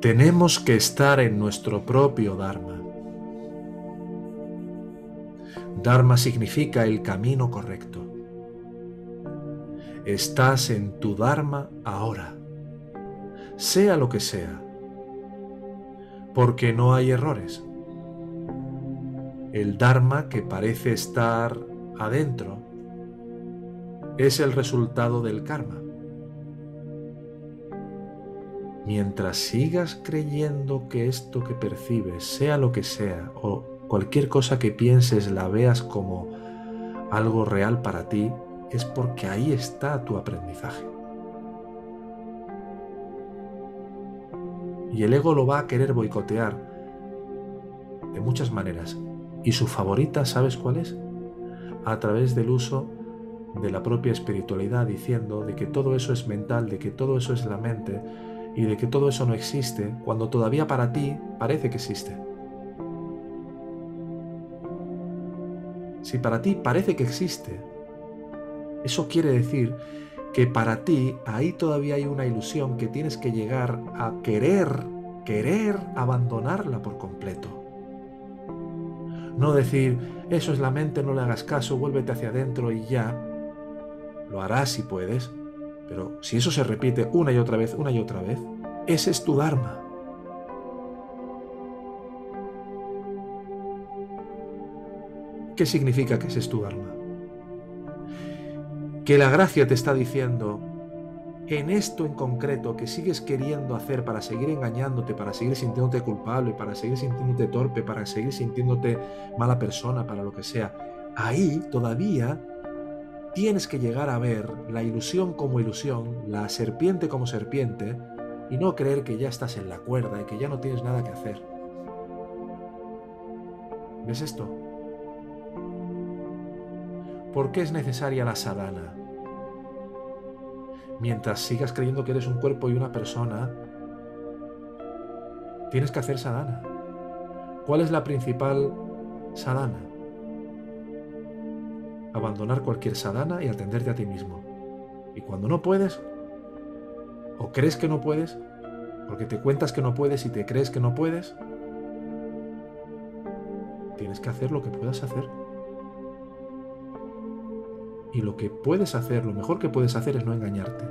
Tenemos que estar en nuestro propio Dharma. Dharma significa el camino correcto. Estás en tu Dharma ahora, sea lo que sea, porque no hay errores. El Dharma que parece estar adentro es el resultado del karma. Mientras sigas creyendo que esto que percibes, sea lo que sea, o cualquier cosa que pienses la veas como algo real para ti, es porque ahí está tu aprendizaje. Y el ego lo va a querer boicotear de muchas maneras. Y su favorita, ¿sabes cuál es? A través del uso de la propia espiritualidad, diciendo de que todo eso es mental, de que todo eso es la mente, y de que todo eso no existe cuando todavía para ti parece que existe. Si para ti parece que existe, eso quiere decir que para ti ahí todavía hay una ilusión que tienes que llegar a querer, querer abandonarla por completo. No decir, eso es la mente, no le hagas caso, vuélvete hacia adentro y ya. Lo harás si puedes, pero si eso se repite una y otra vez, una y otra vez, ese es tu Dharma. ¿Qué significa que ese es tu Dharma? Que la gracia te está diciendo, en esto en concreto que sigues queriendo hacer para seguir engañándote, para seguir sintiéndote culpable, para seguir sintiéndote torpe, para seguir sintiéndote mala persona, para lo que sea, ahí todavía tienes que llegar a ver la ilusión como ilusión, la serpiente como serpiente, y no creer que ya estás en la cuerda y que ya no tienes nada que hacer. ¿Ves esto? ¿Por qué es necesaria la sadhana? Mientras sigas creyendo que eres un cuerpo y una persona, tienes que hacer sadhana. ¿Cuál es la principal sadhana? Abandonar cualquier sadhana y atenderte a ti mismo. Y cuando no puedes, o crees que no puedes, porque te cuentas que no puedes y te crees que no puedes, tienes que hacer lo que puedas hacer. Y lo que puedes hacer, lo mejor que puedes hacer es no engañarte.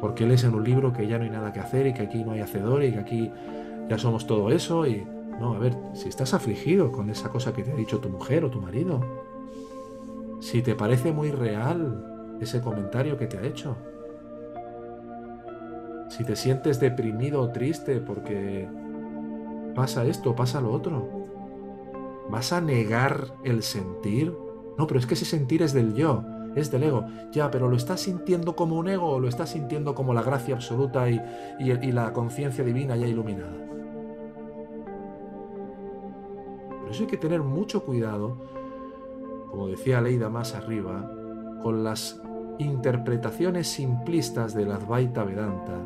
Porque lees en un libro que ya no hay nada que hacer y que aquí no hay hacedor y que aquí ya somos todo eso y... No, a ver, si estás afligido con esa cosa que te ha dicho tu mujer o tu marido, si te parece muy real ese comentario que te ha hecho. Si te sientes deprimido o triste porque pasa esto, pasa lo otro. ¿Vas a negar el sentir? No, pero es que ese sentir es del yo, es del ego. Ya, pero ¿lo estás sintiendo como un ego o lo estás sintiendo como la gracia absoluta y, y la conciencia divina ya iluminada? Por eso hay que tener mucho cuidado como decía Leida más arriba, con las interpretaciones simplistas del Advaita Vedanta,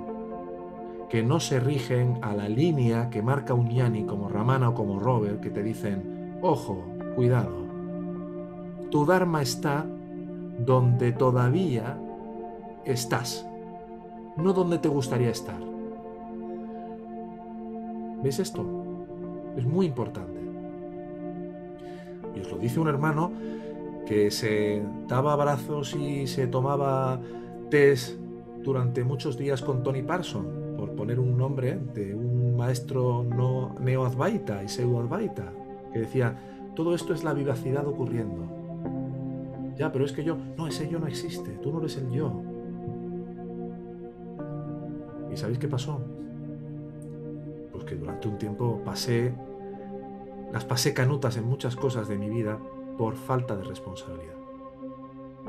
que no se rigen a la línea que marca un yani como Ramana o como Robert, que te dicen, ojo, cuidado, tu Dharma está donde todavía estás, no donde te gustaría estar. ¿Ves esto? Es muy importante. Y os lo dice un hermano que se daba abrazos y se tomaba test durante muchos días con Tony Parson, por poner un nombre de un maestro no neo-advaita y pseudo-advaita, que decía, todo esto es la vivacidad ocurriendo. Ya, pero es que yo, no, ese yo no existe, tú no eres el yo. ¿Y sabéis qué pasó? Pues que durante un tiempo pasé, las pasé canutas en muchas cosas de mi vida por falta de responsabilidad.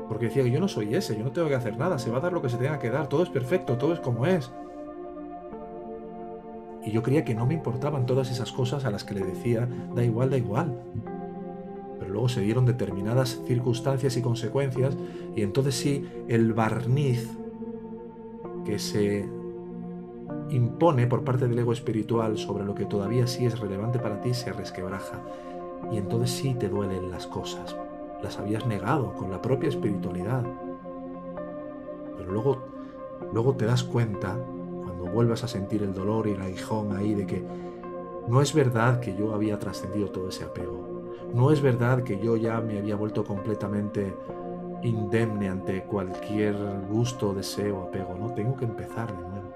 Porque decía que yo no soy ese, yo no tengo que hacer nada, se va a dar lo que se tenga que dar, todo es perfecto, todo es como es. Y yo creía que no me importaban todas esas cosas a las que le decía, da igual, da igual. Pero luego se dieron determinadas circunstancias y consecuencias y entonces sí, el barniz que se impone por parte del ego espiritual sobre lo que todavía sí es relevante para ti se resquebraja y entonces sí te duelen las cosas. Las habías negado con la propia espiritualidad. Pero luego, luego te das cuenta, cuando vuelvas a sentir el dolor y el aguijón ahí de que no es verdad que yo había trascendido todo ese apego. No es verdad que yo ya me había vuelto completamente indemne ante cualquier gusto, deseo, apego. No, tengo que empezar de nuevo.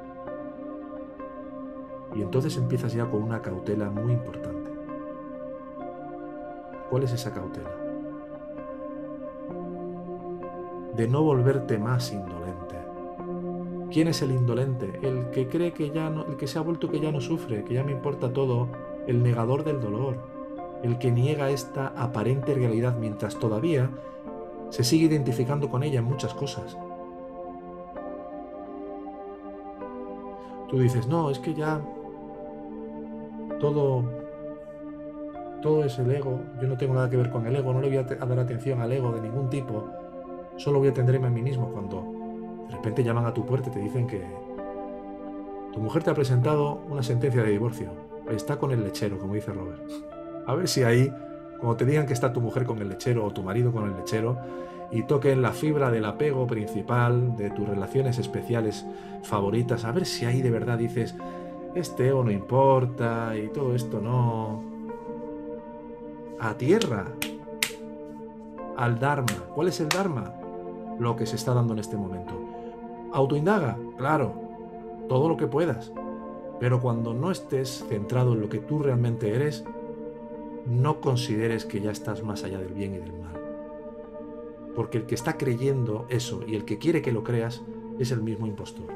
Y entonces empiezas ya con una cautela muy importante. ¿Cuál es esa cautela? De no volverte más indolente. ¿Quién es el indolente? El que cree que ya no, el que se ha vuelto que ya no sufre, que ya me importa todo, el negador del dolor, el que niega esta aparente realidad mientras todavía se sigue identificando con ella en muchas cosas. Tú dices, no, es que ya todo, todo es el ego, yo no tengo nada que ver con el ego, no le voy a, dar atención al ego de ningún tipo, solo voy a atenderme a mí mismo cuando de repente llaman a tu puerta y te dicen que tu mujer te ha presentado una sentencia de divorcio, está con el lechero, como dice Robert. A ver si ahí, cuando te digan que está tu mujer con el lechero o tu marido con el lechero, y toquen la fibra del apego principal, de tus relaciones especiales favoritas, a ver si ahí de verdad dices, este ego no importa y todo esto no. A tierra, al Dharma. ¿Cuál es el Dharma? Lo que se está dando en este momento. Autoindaga, claro, todo lo que puedas. Pero cuando no estés centrado en lo que tú realmente eres, no consideres que ya estás más allá del bien y del mal. Porque el que está creyendo eso y el que quiere que lo creas es el mismo impostor.